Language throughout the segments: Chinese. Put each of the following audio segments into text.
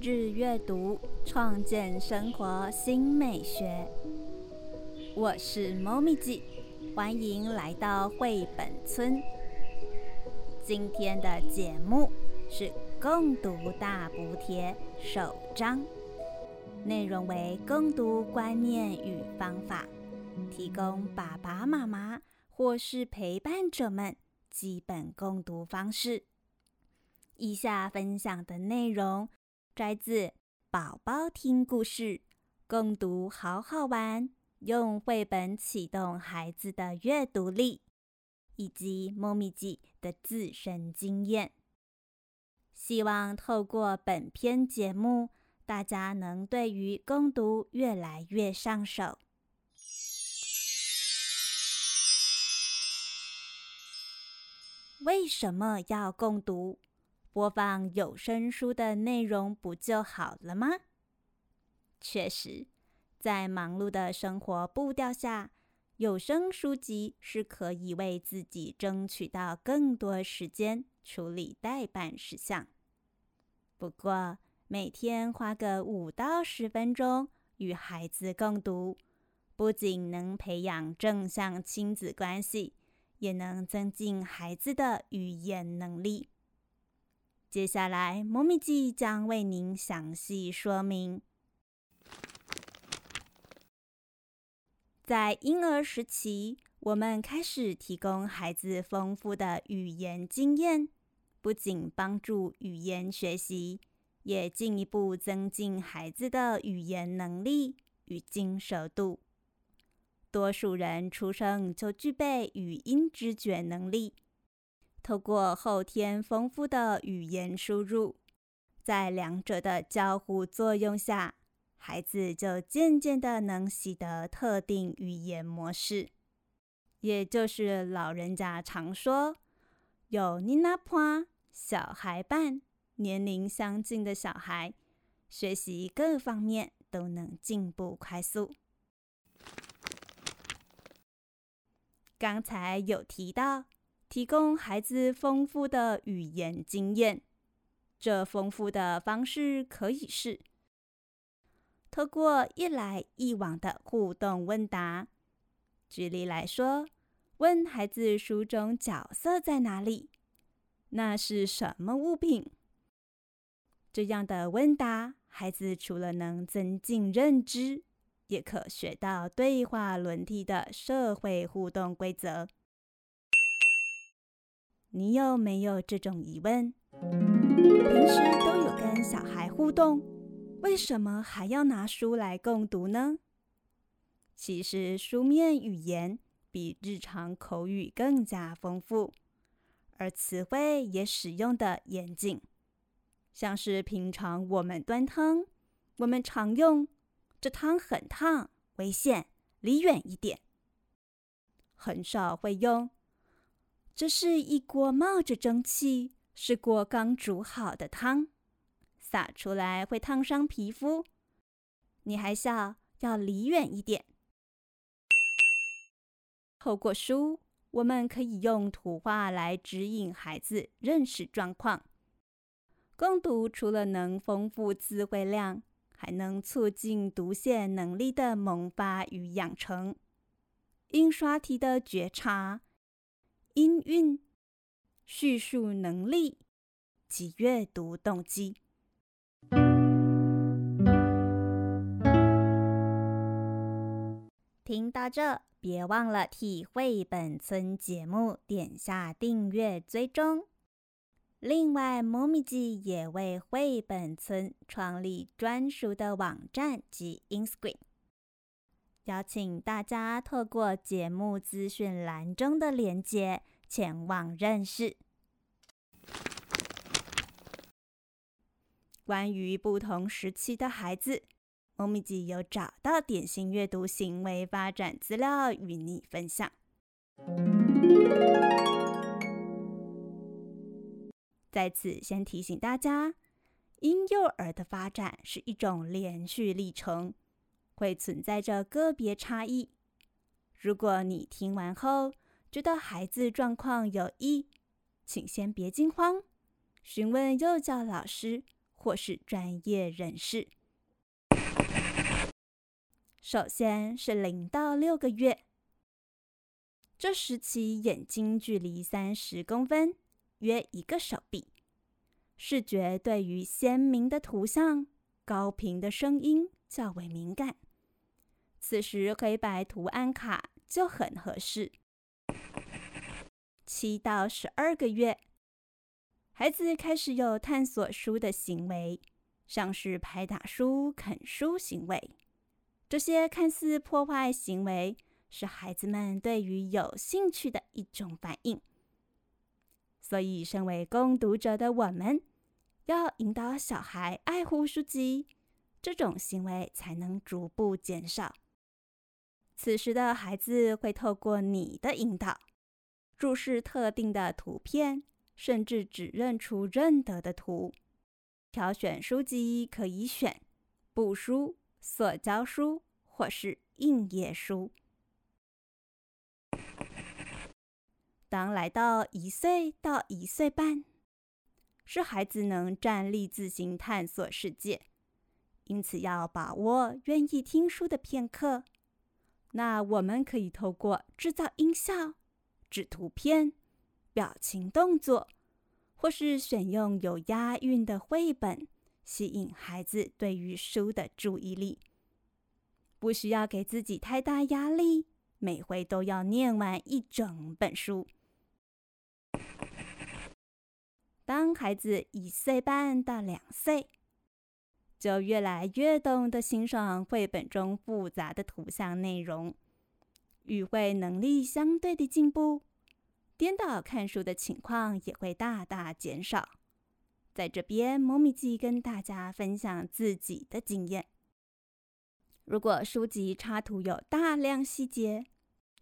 日阅读，创建生活新美学。我是猫咪记，欢迎来到绘本村。今天的节目是共读大补贴首章，内容为共读观念与方法，提供爸爸妈妈或是陪伴者们基本共读方式。以下分享的内容摘自《宝宝听故事》，共读好好玩，用绘本启动孩子的阅读力，以及猫咪记的自身经验。希望透过本篇节目，大家能对于共读越来越上手。为什么要共读？播放有声书的内容不就好了吗？确实，在忙碌的生活步调下，有声书籍是可以为自己争取到更多时间处理代办事项。不过，每天花个五到十分钟与孩子共读，不仅能培养正向亲子关系，也能增进孩子的语言能力。接下来，猫咪记将为您详细说明。在婴儿时期，我们开始提供孩子丰富的语言经验，不仅帮助语言学习，也进一步增进孩子的语言能力与精熟度。多数人出生就具备语音知觉能力。透过后天丰富的语言输入，在两者的交互作用下，孩子就渐渐的能习得特定语言模式。也就是老人家常说，有妮娜潘小孩伴，年龄相近的小孩，学习各方面都能进步快速。刚才有提到。提供孩子丰富的语言经验，这丰富的方式可以是透过一来一往的互动问答。举例来说，问孩子书中角色在哪里？那是什么物品？这样的问答，孩子除了能增进认知，也可学到对话轮替的社会互动规则。你有没有这种疑问？平时都有跟小孩互动，为什么还要拿书来共读呢？其实书面语言比日常口语更加丰富，而词汇也使用的严谨。像是平常我们端汤，我们常用“这汤很烫，危险，离远一点”，很少会用。这是一锅冒着蒸汽，是锅刚煮好的汤，洒出来会烫伤皮肤。你还笑，要离远一点。透过书，我们可以用图画来指引孩子认识状况。共读除了能丰富词汇量，还能促进读写能力的萌发与养成。印刷题的觉察。音韵、叙述能力及阅读动机。听到这，别忘了替绘本村节目点下订阅追踪。另外，猫咪记也为绘本村创立专属的网站及 Instagram。邀请大家透过节目资讯栏中的连接前往认识。关于不同时期的孩子，猫咪记有找到典型阅读行为发展资料与你分享。在此先提醒大家，婴幼儿的发展是一种连续历程。会存在着个别差异。如果你听完后觉得孩子状况有异，请先别惊慌，询问幼教老师或是专业人士。首先是零到六个月，这时期眼睛距离三十公分，约一个手臂，视觉对于鲜明的图像、高频的声音较为敏感。此时黑白图案卡就很合适。七到十二个月，孩子开始有探索书的行为，像是拍打书、啃书行为。这些看似破坏行为，是孩子们对于有兴趣的一种反应。所以，身为共读者的我们，要引导小孩爱护书籍，这种行为才能逐步减少。此时的孩子会透过你的引导，注视特定的图片，甚至只认出认得的图。挑选书籍可以选布书。塑胶书或是硬页书。当来到一岁到一岁半，是孩子能站立自行探索世界，因此要把握愿意听书的片刻。那我们可以透过制造音效、指图片、表情动作，或是选用有押韵的绘本。吸引孩子对于书的注意力，不需要给自己太大压力，每回都要念完一整本书。当孩子一岁半到两岁，就越来越懂得欣赏绘本中复杂的图像内容，语会能力相对的进步，颠倒看书的情况也会大大减少。在这边，猫咪记跟大家分享自己的经验。如果书籍插图有大量细节，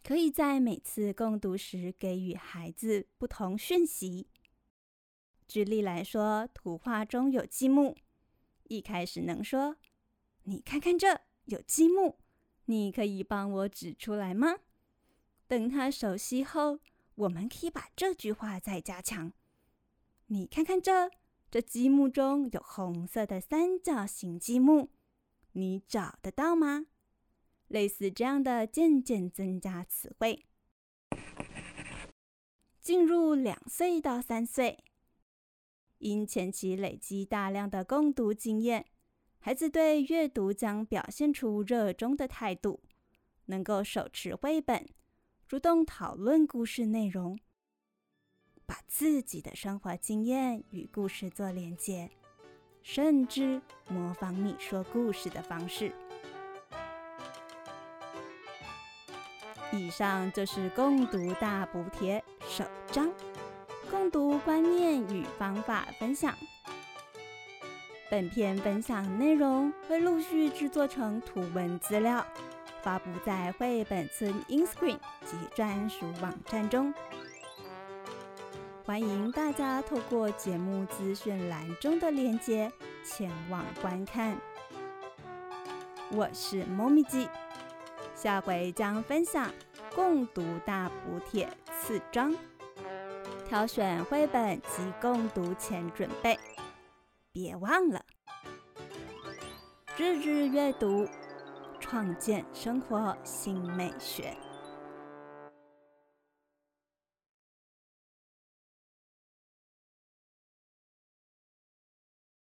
可以在每次共读时给予孩子不同讯息。举例来说，图画中有积木，一开始能说：“你看看这有积木，你可以帮我指出来吗？”等他熟悉后，我们可以把这句话再加强：“你看看这。”这积木中有红色的三角形积木，你找得到吗？类似这样的渐渐增加词汇。进入两岁到三岁，因前期累积大量的共读经验，孩子对阅读将表现出热衷的态度，能够手持绘本，主动讨论故事内容。把自己的生活经验与故事做连接，甚至模仿你说故事的方式。以上就是共读大补帖首章，共读观念与方法分享。本篇分享内容会陆续制作成图文资料，发布在绘本村 InScreen 及专属网站中。欢迎大家透过节目资讯栏中的链接前往观看。我是猫咪记，下回将分享共读大补帖四章，挑选绘本及共读前准备。别忘了，日日阅读，创建生活新美学。